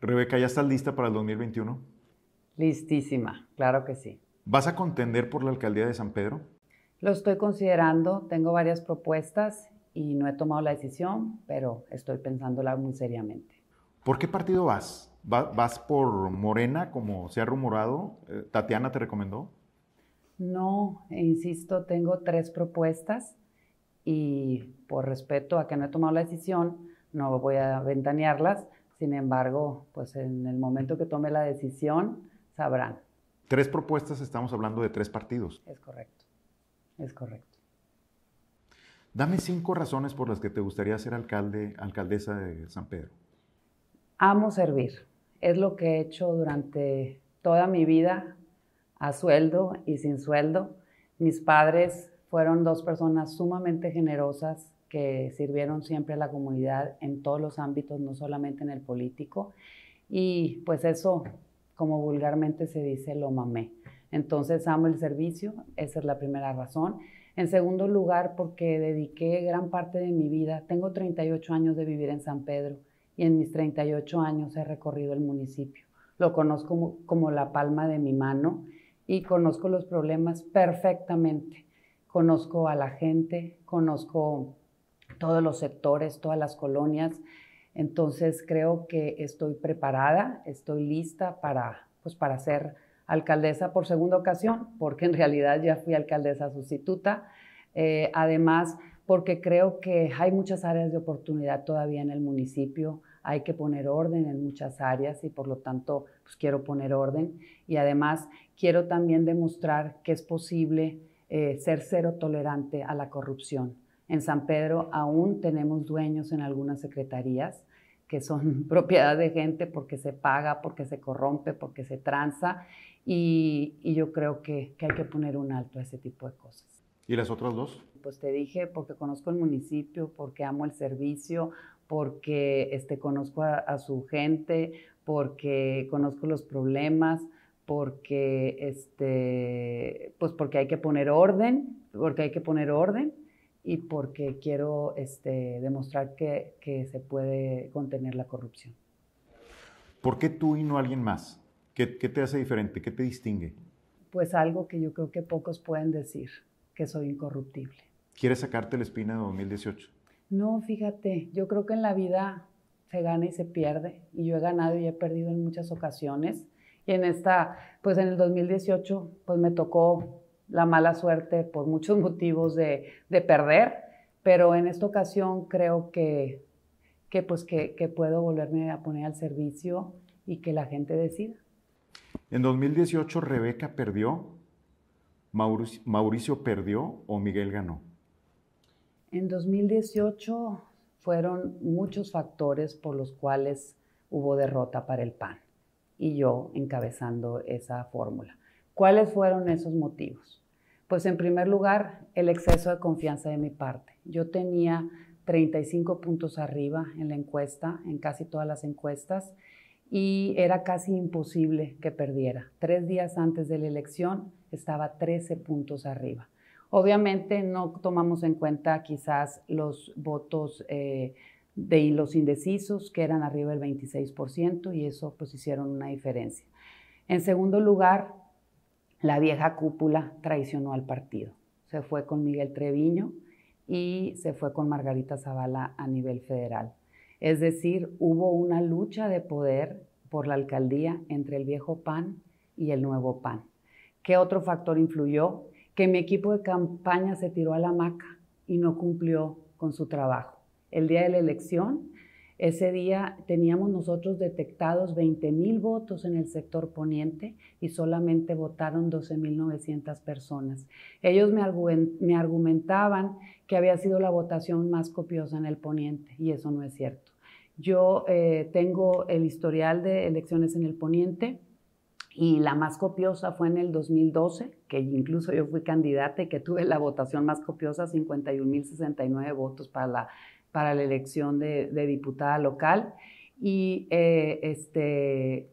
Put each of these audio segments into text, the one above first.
Rebeca, ¿ya estás lista para el 2021? Listísima, claro que sí. ¿Vas a contender por la alcaldía de San Pedro? Lo estoy considerando, tengo varias propuestas y no he tomado la decisión, pero estoy pensándola muy seriamente. ¿Por qué partido vas? ¿Vas por Morena, como se ha rumorado? Eh, ¿Tatiana te recomendó? No, insisto, tengo tres propuestas y por respeto a que no he tomado la decisión, no voy a ventanearlas. Sin embargo, pues en el momento que tome la decisión, sabrán. Tres propuestas, estamos hablando de tres partidos. Es correcto, es correcto. Dame cinco razones por las que te gustaría ser alcalde, alcaldesa de San Pedro. Amo servir. Es lo que he hecho durante toda mi vida, a sueldo y sin sueldo. Mis padres fueron dos personas sumamente generosas que sirvieron siempre a la comunidad en todos los ámbitos, no solamente en el político. Y pues eso, como vulgarmente se dice, lo mamé. Entonces amo el servicio, esa es la primera razón. En segundo lugar, porque dediqué gran parte de mi vida, tengo 38 años de vivir en San Pedro y en mis 38 años he recorrido el municipio. Lo conozco como, como la palma de mi mano y conozco los problemas perfectamente. Conozco a la gente, conozco todos los sectores, todas las colonias. Entonces creo que estoy preparada, estoy lista para, pues, para ser alcaldesa por segunda ocasión, porque en realidad ya fui alcaldesa sustituta. Eh, además, porque creo que hay muchas áreas de oportunidad todavía en el municipio, hay que poner orden en muchas áreas y por lo tanto pues quiero poner orden y además quiero también demostrar que es posible eh, ser cero tolerante a la corrupción. En San Pedro aún tenemos dueños en algunas secretarías que son propiedad de gente porque se paga, porque se corrompe, porque se tranza y, yo creo que, hay que poner un alto a ese tipo de cosas. ¿Y las otras dos? Pues te dije, porque conozco el municipio, porque amo el servicio, porque este, conozco a, su gente, porque conozco los problemas, porque, este, pues porque hay que poner orden, porque hay que poner orden y porque quiero este, demostrar que, que se puede contener la corrupción. ¿Por qué tú y no alguien más? ¿Qué, ¿Qué, te hace diferente? ¿Qué te distingue? Pues algo que yo creo que pocos pueden decir, que soy incorruptible. ¿Quieres sacarte la espina de 2018? No, fíjate, yo creo que en la vida se gana y se pierde, y yo he ganado y he perdido en muchas ocasiones. Y en esta, pues en el 2018, pues me tocó la mala suerte por muchos motivos de, perder, pero en esta ocasión creo que, que pues que, que, puedo volverme a poner al servicio y que la gente decida. En 2018 Rebeca perdió, Mauricio perdió o Miguel ganó. En 2018 fueron muchos factores por los cuales hubo derrota para el PAN y yo encabezando esa fórmula. ¿Cuáles fueron esos motivos? Pues en primer lugar, el exceso de confianza de mi parte. Yo tenía 35 puntos arriba en la encuesta, en casi todas las encuestas, y era casi imposible que perdiera. Tres días antes de la elección estaba 13 puntos arriba. Obviamente no tomamos en cuenta quizás los votos eh, de los indecisos, que eran arriba del 26%, y eso pues hicieron una diferencia. En segundo lugar, la vieja cúpula traicionó al partido. Se fue con Miguel Treviño y se fue con Margarita Zavala a nivel federal. Es decir, hubo una lucha de poder por la alcaldía entre el viejo PAN y el nuevo PAN. ¿Qué otro factor influyó? que mi equipo de campaña se tiró a la maca y no cumplió con su trabajo. El día de la elección, ese día teníamos nosotros detectados 20 mil votos en el sector poniente y solamente votaron 12.900 personas. Ellos me, argumentaban que había sido la votación más copiosa en el poniente y eso no es cierto. Yo eh, tengo el historial de elecciones en el poniente y la más copiosa fue en el 2012, que incluso yo fui candidata y que tuve la votación más copiosa, 51.069 votos para la, para la elección de, diputada local. Y eh, este,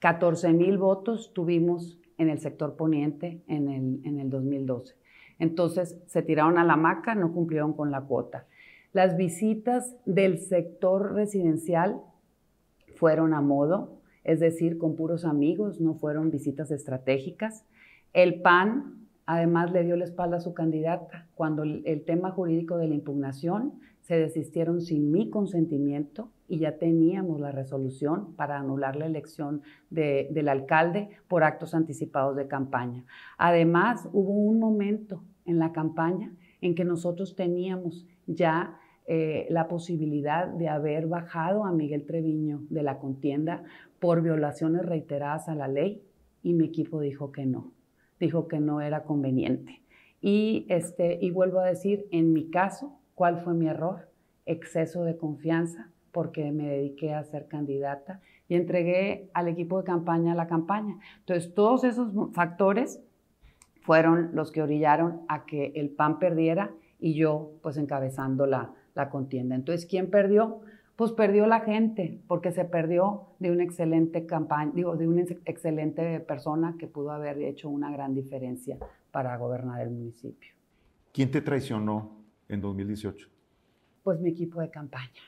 14.000 votos tuvimos en el sector poniente en el, en el 2012. Entonces se tiraron a la maca, no cumplieron con la cuota. Las visitas del sector residencial fueron a modo, es decir, con puros amigos, no fueron visitas estratégicas. El PAN además le dio la espalda a su candidata. Cuando el, tema jurídico de la impugnación se desistieron sin mi consentimiento y ya teníamos la resolución para anular la elección del alcalde por actos anticipados de campaña. Además, hubo un momento en la campaña en que nosotros teníamos ya eh, la posibilidad de haber bajado a Miguel Treviño de la contienda por violaciones reiteradas a la ley y mi equipo dijo que no, dijo que no era conveniente. Y, este, y vuelvo a decir, en mi caso, ¿Cuál fue mi error? Exceso de confianza porque me dediqué a ser candidata y entregué al equipo de campaña la campaña. Entonces, todos esos factores fueron los que orillaron a que el PAN perdiera y yo pues encabezando la, la contienda. Entonces, ¿quién perdió? Pues perdió la gente, porque se perdió de una excelente campaña, digo, de una excelente persona que pudo haber hecho una gran diferencia para gobernar el municipio. ¿Quién te traicionó en 2018? Pues mi equipo de campaña.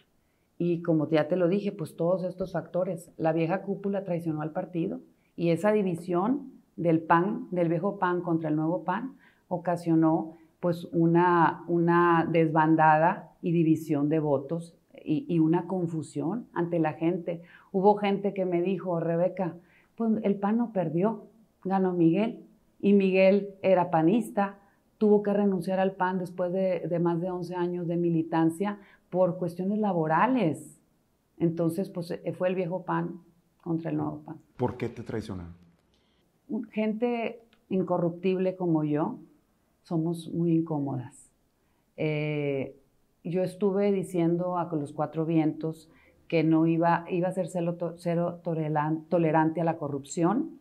Y como ya te lo dije, pues todos estos factores. La vieja cúpula traicionó al partido y esa división del PAN, del viejo PAN contra el nuevo PAN, ocasionó pues una, una desbandada y división de votos y, y, una confusión ante la gente. Hubo gente que me dijo, Rebeca, pues el PAN no perdió, ganó Miguel y Miguel era panista, tuvo que renunciar al PAN después de, más de 11 años de militancia por cuestiones laborales. Entonces, pues eh, fue el viejo PAN contra el nuevo PAN. ¿Por qué te traicionaron? Gente incorruptible como yo, somos muy incómodas. Eh, yo estuve diciendo a los cuatro vientos que no iba, iba a ser cero, tolerante a la corrupción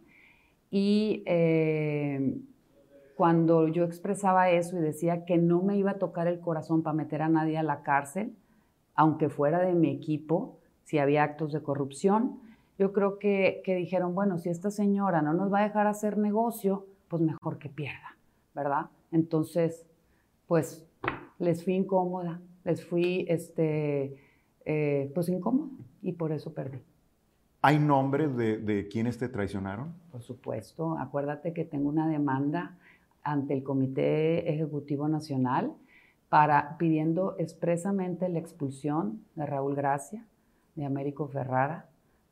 y eh, cuando yo expresaba eso y decía que no me iba a tocar el corazón para meter a nadie a la cárcel, aunque fuera de mi equipo, si había actos de corrupción, yo creo que, dijeron, bueno, si esta señora no nos va a dejar hacer negocio, pues mejor que pierda, ¿verdad? Entonces, pues les fui incómoda, les fui, este, eh, pues incómoda y por eso perdí. ¿Hay nombres de, de quienes te traicionaron? Por supuesto, acuérdate que tengo una demanda ante el Comité Ejecutivo Nacional para pidiendo expresamente la expulsión de Raúl Gracia, de Américo Ferrara,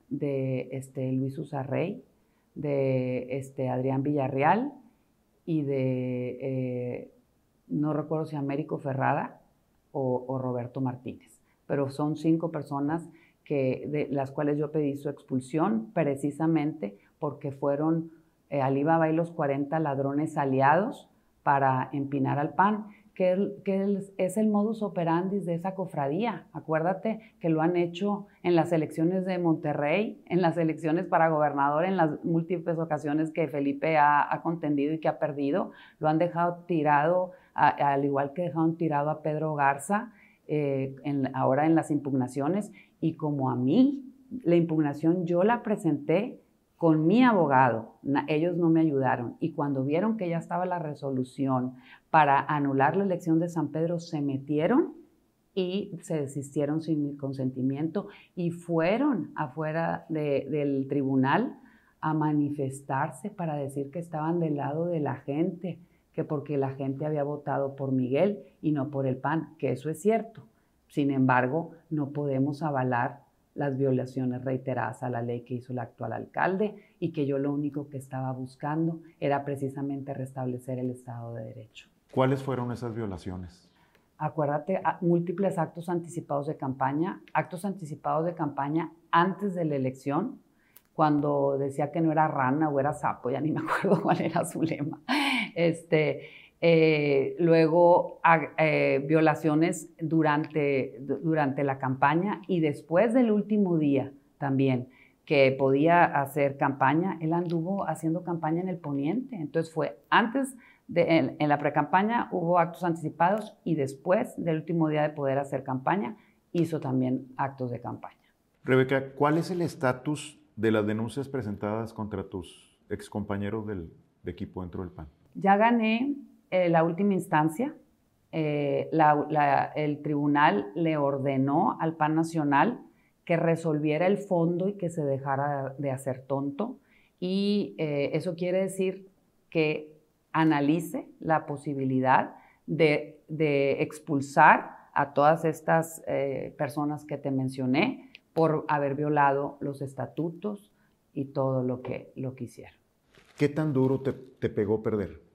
de este, Luis Usarrey, de este, Adrián Villarreal y de, eh, no recuerdo si Américo Ferrara o, Roberto Martínez, pero son cinco personas que, de las cuales yo pedí su expulsión precisamente porque fueron eh, Alibaba y los 40 ladrones aliados para empinar al pan, que, es el modus operandi de esa cofradía. Acuérdate que lo han hecho en las elecciones de Monterrey, en las elecciones para gobernador, en las múltiples ocasiones que Felipe ha, contendido y que ha perdido. Lo han dejado tirado, al igual que dejaron tirado a Pedro Garza, eh, ahora en las impugnaciones. Y como a mí, la impugnación yo la presenté con mi abogado, ellos no me ayudaron y cuando vieron que ya estaba la resolución para anular la elección de San Pedro, se metieron y se desistieron sin mi consentimiento y fueron afuera del tribunal a manifestarse para decir que estaban del lado de la gente, que porque la gente había votado por Miguel y no por el PAN, que eso es cierto. Sin embargo, no podemos avalar las violaciones reiteradas a la ley que hizo el actual alcalde y que yo lo único que estaba buscando era precisamente restablecer el Estado de Derecho. ¿Cuáles fueron esas violaciones? Acuérdate, múltiples actos anticipados de campaña, actos anticipados de campaña antes de la elección, cuando decía que no era rana o era sapo, ya ni me acuerdo cuál era su lema. Este, eh, luego eh, violaciones durante, durante la campaña y después del último día también que podía hacer campaña, él anduvo haciendo campaña en el poniente. Entonces fue antes de, en, en la precampaña hubo actos anticipados y después del último día de poder hacer campaña hizo también actos de campaña. Rebeca, ¿cuál es el estatus de las denuncias presentadas contra tus excompañeros del de equipo dentro del PAN? Ya gané eh, la última instancia, eh, el tribunal le ordenó al PAN Nacional que resolviera el fondo y que se dejara de hacer tonto. Y eh, eso quiere decir que analice la posibilidad de, expulsar a todas estas personas que te mencioné por haber violado los estatutos y todo lo que, lo que hicieron. ¿Qué tan duro te pegó perder?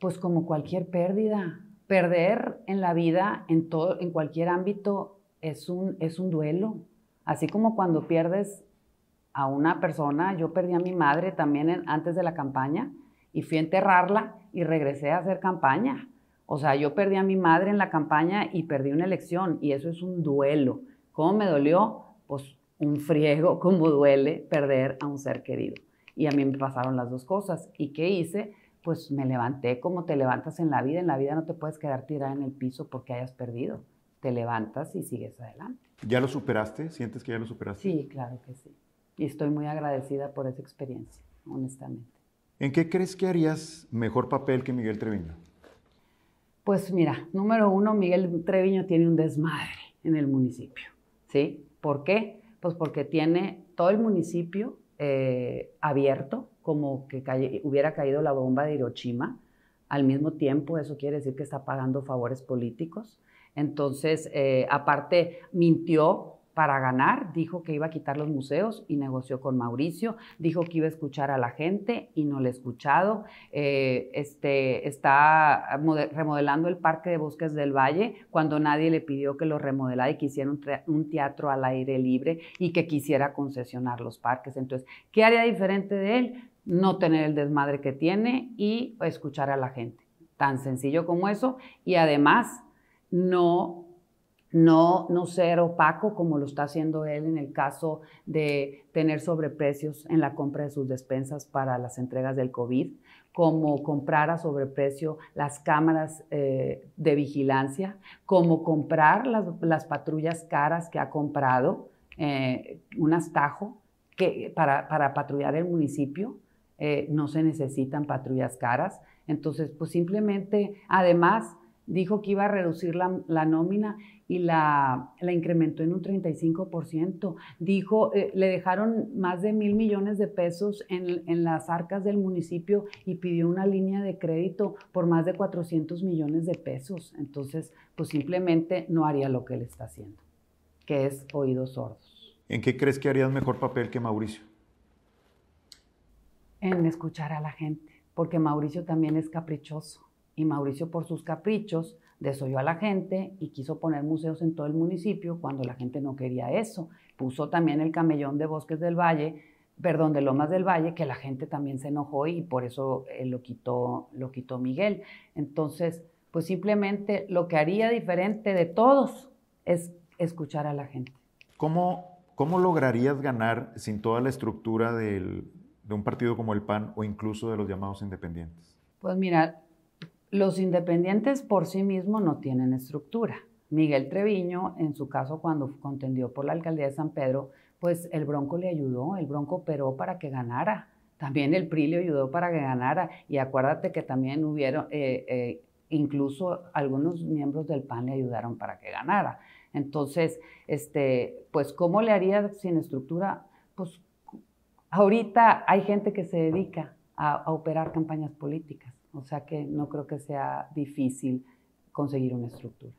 Pues como cualquier pérdida. Perder en la vida, en, todo, en cualquier ámbito, es un, es un duelo. Así como cuando pierdes a una persona, yo perdí a mi madre también antes de la campaña y fui a enterrarla y regresé a hacer campaña. O sea, yo perdí a mi madre en la campaña y perdí una elección y eso es un duelo. ¿Cómo me dolió? Pues un friego, como duele perder a un ser querido. Y a mí me pasaron las dos cosas. ¿Y qué hice? Pues me levanté como te levantas en la vida. En la vida no te puedes quedar tirada en el piso porque hayas perdido. Te levantas y sigues adelante. ¿Ya lo superaste? ¿Sientes que ya lo superaste? Sí, claro que sí. Y estoy muy agradecida por esa experiencia, honestamente. ¿En qué crees que harías mejor papel que Miguel Treviño? Pues mira, número uno, Miguel Treviño tiene un desmadre en el municipio. ¿Sí? ¿Por qué? Pues porque tiene todo el municipio eh, abierto, como que hubiera caído la bomba de Hiroshima. Al mismo tiempo, eso quiere decir que está pagando favores políticos. Entonces, eh, aparte, mintió para ganar, dijo que iba a quitar los museos y negoció con Mauricio, dijo que iba a escuchar a la gente y no le ha escuchado, eh, este, está remodelando el Parque de Bosques del Valle cuando nadie le pidió que lo remodelara y que hiciera un, teatro al aire libre y que quisiera concesionar los parques. Entonces, ¿qué haría diferente de él? No tener el desmadre que tiene y escuchar a la gente. Tan sencillo como eso y además no no, no ser opaco como lo está haciendo él en el caso de tener sobreprecios en la compra de sus despensas para las entregas del COVID, como comprar a sobreprecio las cámaras eh, de vigilancia, como comprar las, patrullas caras que ha comprado, eh, un astajo que, para, patrullar el municipio. Eh, no se necesitan patrullas caras. Entonces, pues simplemente, además, dijo que iba a reducir la, nómina y la, la, incrementó en un 35%. Dijo, eh, le dejaron más de mil millones de pesos en, en, las arcas del municipio y pidió una línea de crédito por más de 400 millones de pesos. Entonces, pues simplemente no haría lo que él está haciendo, que es oídos sordos. ¿En qué crees que harías mejor papel que Mauricio? En escuchar a la gente, porque Mauricio también es caprichoso y Mauricio por sus caprichos desoyó a la gente y quiso poner museos en todo el municipio cuando la gente no quería eso. Puso también el camellón de Bosques del Valle, perdón, de Lomas del Valle, que la gente también se enojó y por eso eh, lo, quitó, lo quitó Miguel. Entonces, pues simplemente lo que haría diferente de todos es escuchar a la gente. ¿Cómo, cómo lograrías ganar sin toda la estructura de un partido como el PAN o incluso de los llamados independientes? Pues mira, los independientes por sí mismos no tienen estructura. Miguel Treviño, en su caso, cuando contendió por la alcaldía de San Pedro, pues el Bronco le ayudó, el Bronco operó para que ganara. También el PRI le ayudó para que ganara. Y acuérdate que también hubieron, eh, eh, incluso algunos miembros del PAN le ayudaron para que ganara. Entonces, este, pues, ¿cómo le haría sin estructura? Pues ahorita hay gente que se dedica a operar campañas políticas. O sea que no creo que sea difícil conseguir una estructura.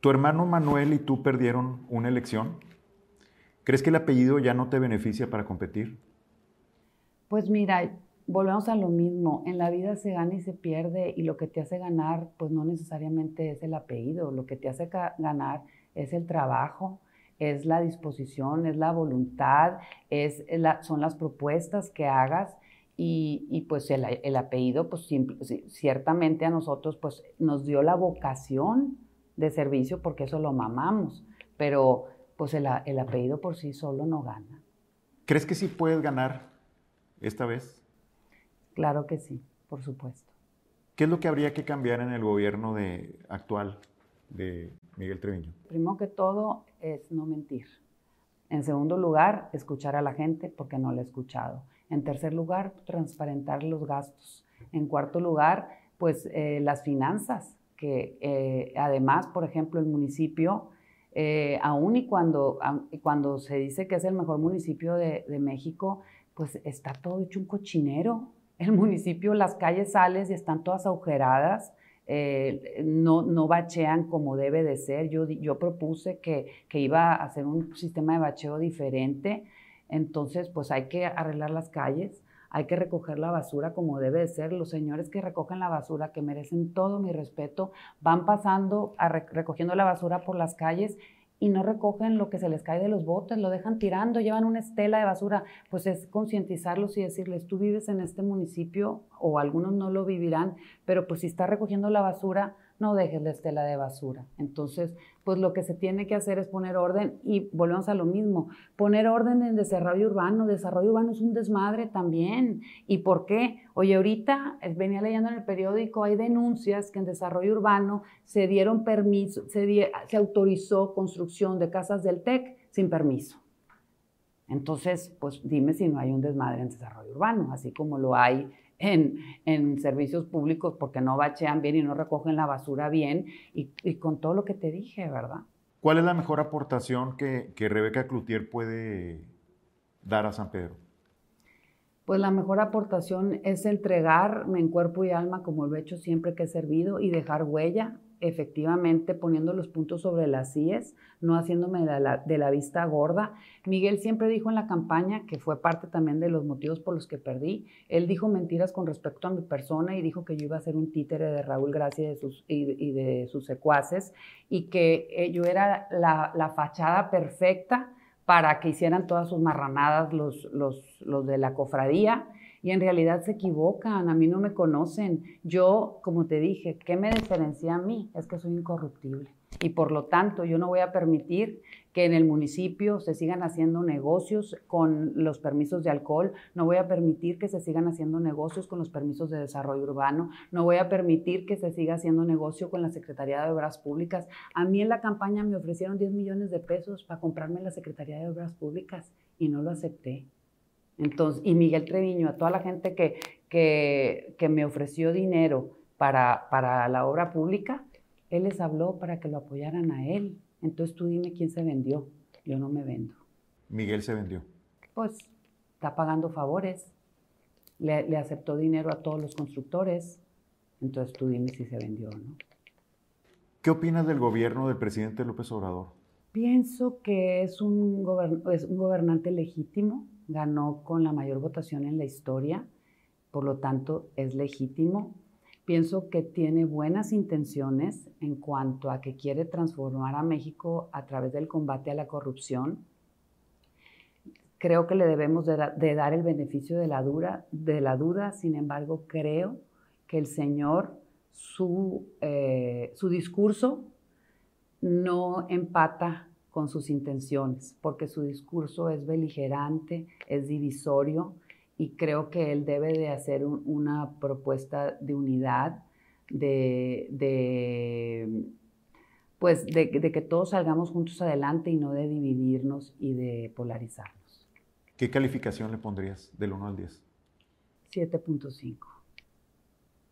¿Tu hermano Manuel y tú perdieron una elección? ¿Crees que el apellido ya no te beneficia para competir? Pues mira, volvemos a lo mismo. En la vida se gana y se pierde y lo que te hace ganar, pues no necesariamente es el apellido. Lo que te hace ganar es el trabajo, es la disposición, es la voluntad, es son las propuestas que hagas y, pues el, apellido, pues ciertamente a nosotros pues nos dio la vocación de servicio porque eso lo mamamos, pero pues el, el apellido por sí solo no gana. ¿Crees que sí puedes ganar esta vez? Claro que sí, por supuesto. ¿Qué es lo que habría que cambiar en el gobierno de, actual de Miguel Treviño? Primero que todo es no mentir. En segundo lugar, escuchar a la gente porque no la he escuchado. En tercer lugar, transparentar los gastos. En cuarto lugar, pues eh, las finanzas, que eh, además, por ejemplo, el municipio Eh, y cuando, cuando se dice que es el mejor municipio de, México, pues está todo hecho un cochinero. El municipio, las calles sales y están todas agujeradas. Eh, no, no bachean como debe de ser. Yo, yo propuse que, que, iba a hacer un sistema de bacheo diferente. Entonces, pues hay que arreglar las calles, hay que recoger la basura como debe de ser. Los señores que recogen la basura, que merecen todo mi respeto, van pasando recogiendo la basura por las calles y no recogen lo que se les cae de los botes, lo dejan tirando, llevan una estela de basura. Pues es concientizarlos y decirles, tú vives en este municipio o algunos no lo vivirán, pero pues si está recogiendo la basura, no dejes la estela de basura. Entonces, pues lo que se tiene que hacer es poner orden y volvemos a lo mismo, poner orden en desarrollo urbano. Desarrollo urbano es un desmadre también. ¿Y por qué? Oye, ahorita eh, venía leyendo en el periódico, hay denuncias que en desarrollo urbano se dieron permiso, se, se autorizó construcción de casas del TEC sin permiso. Entonces, pues dime si no hay un desmadre en desarrollo urbano, así como lo hay en, servicios públicos porque no bachean bien y no recogen la basura bien y, con todo lo que te dije, ¿verdad? ¿Cuál es la mejor aportación que, que Rebeca Cloutier puede dar a San Pedro? Pues la mejor aportación es entregarme en cuerpo y alma como lo he hecho siempre que he servido y dejar huella, efectivamente poniendo los puntos sobre las IES, no haciéndome de la, vista gorda. Miguel siempre dijo en la campaña, que fue parte también de los motivos por los que perdí, él dijo mentiras con respecto a mi persona y dijo que yo iba a ser un títere de Raúl Gracia y de sus, y, de sus secuaces y que eh, yo era la, fachada perfecta para que hicieran todas sus marranadas los, los, los de la cofradía y en realidad se equivocan, a mí no me conocen. Yo, como te dije, ¿qué me diferencia a mí? Es que soy incorruptible. Y por lo tanto, yo no voy a permitir que en el municipio se sigan haciendo negocios con los permisos de alcohol, no voy a permitir que se sigan haciendo negocios con los permisos de desarrollo urbano, no voy a permitir que se siga haciendo negocio con la Secretaría de Obras Públicas. A mí en la campaña me ofrecieron 10 millones de pesos para comprarme la Secretaría de Obras Públicas y no lo acepté. Entonces, y Miguel Treviño, a toda la gente que, que, me ofreció dinero para, para la obra pública, él les habló para que lo apoyaran a él. Entonces tú dime quién se vendió. Yo no me vendo. Miguel se vendió. Pues está pagando favores. Le, le, aceptó dinero a todos los constructores. Entonces tú dime si se vendió o no. ¿Qué opinas del gobierno del presidente López Obrador? Pienso que es un, es un gobernante legítimo ganó con la mayor votación en la historia, por lo tanto es legítimo. Pienso que tiene buenas intenciones en cuanto a que quiere transformar a México a través del combate a la corrupción. Creo que le debemos de, dar el beneficio de la, dura, de la duda, sin embargo creo que el Señor, su, eh, su discurso no empata con sus intenciones, porque su discurso es beligerante, es divisorio y creo que él debe de hacer una propuesta de unidad, de, pues de, que todos salgamos juntos adelante y no de dividirnos y de polarizarnos. ¿Qué calificación le pondrías del 1 al 10? 7.5.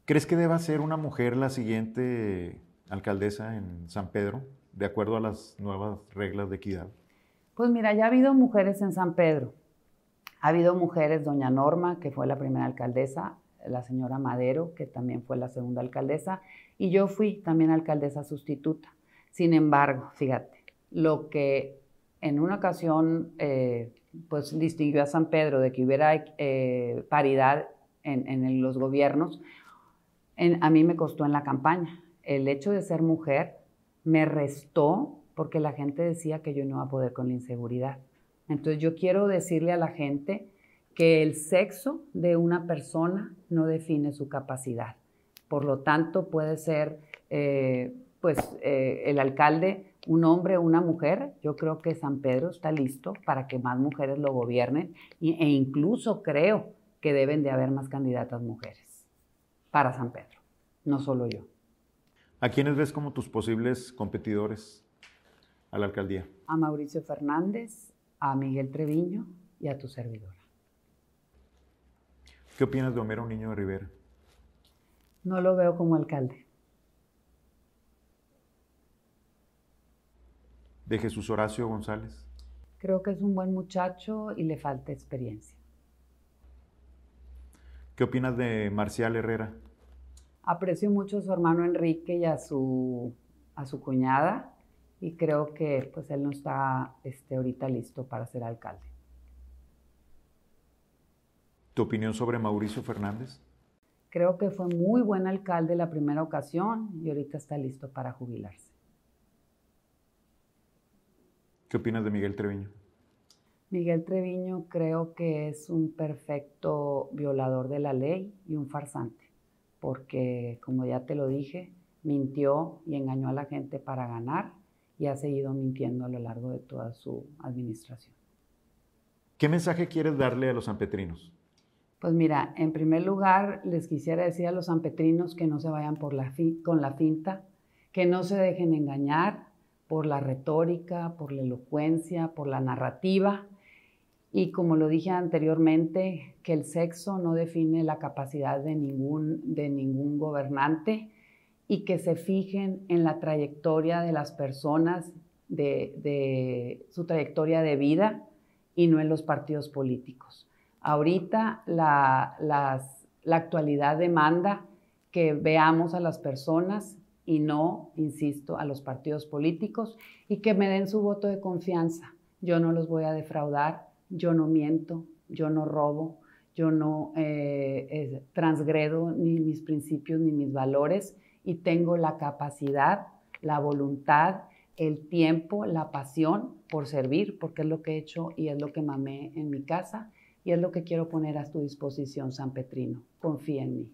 ¿Crees que deba ser una mujer la siguiente alcaldesa en San Pedro? de acuerdo a las nuevas reglas de equidad? Pues mira, ya ha habido mujeres en San Pedro. Ha habido mujeres, doña Norma, que fue la primera alcaldesa, la señora Madero, que también fue la segunda alcaldesa, y yo fui también alcaldesa sustituta. Sin embargo, fíjate, lo que en una ocasión eh, pues distinguió a San Pedro de que hubiera eh, paridad en, los gobiernos, a mí me costó en la campaña. El hecho de ser mujer me restó porque la gente decía que yo no iba a poder con la inseguridad. Entonces yo quiero decirle a la gente que el sexo de una persona no define su capacidad. Por lo tanto, puede ser eh, pues eh, el alcalde un hombre o una mujer. Yo creo que San Pedro está listo para que más mujeres lo gobiernen e incluso creo que deben de haber más candidatas mujeres para San Pedro, no solo yo. ¿A quiénes ves como tus posibles competidores a la alcaldía? A Mauricio Fernández, a Miguel Treviño y a tu servidora. ¿Qué opinas de Homero Niño de Rivera? No lo veo como alcalde. de Jesús Horacio González? Creo que es un buen muchacho y le falta experiencia. ¿Qué opinas de Marcial Herrera? Aprecio mucho a su hermano Enrique y a su, a su cuñada y creo que pues él no está este, ahorita listo para ser alcalde. ¿Tu opinión sobre Mauricio Fernández? Creo que fue muy buen alcalde la primera ocasión y ahorita está listo para jubilarse. ¿Qué opinas de Miguel Treviño? Miguel Treviño creo que es un perfecto violador de la ley y un farsante, porque como ya te lo dije, mintió y engañó a la gente para ganar y ha seguido mintiendo a lo largo de toda su administración. ¿Qué mensaje quieres darle a los sanpetrinos? Pues mira, en primer lugar les quisiera decir a los sanpetrinos que no se vayan por la con la finta, que no se dejen engañar por la retórica, por la elocuencia, por la narrativa, y como lo dije anteriormente, que el sexo no define la capacidad de ningún, de ningún gobernante y que se fijen en la trayectoria de las personas, de, su trayectoria de vida y no en los partidos políticos. Ahorita la, la actualidad demanda que veamos a las personas y no, insisto, a los partidos políticos y que me den su voto de confianza. Yo no los voy a defraudar, yo no miento, yo no robo, yo no eh, transgredo ni mis principios ni mis valores y tengo la capacidad, la voluntad, el tiempo, la pasión por servir, porque es lo que he hecho y es lo que mamé en mi casa y es lo que quiero poner a tu disposición, San Petrino. Confía en mí.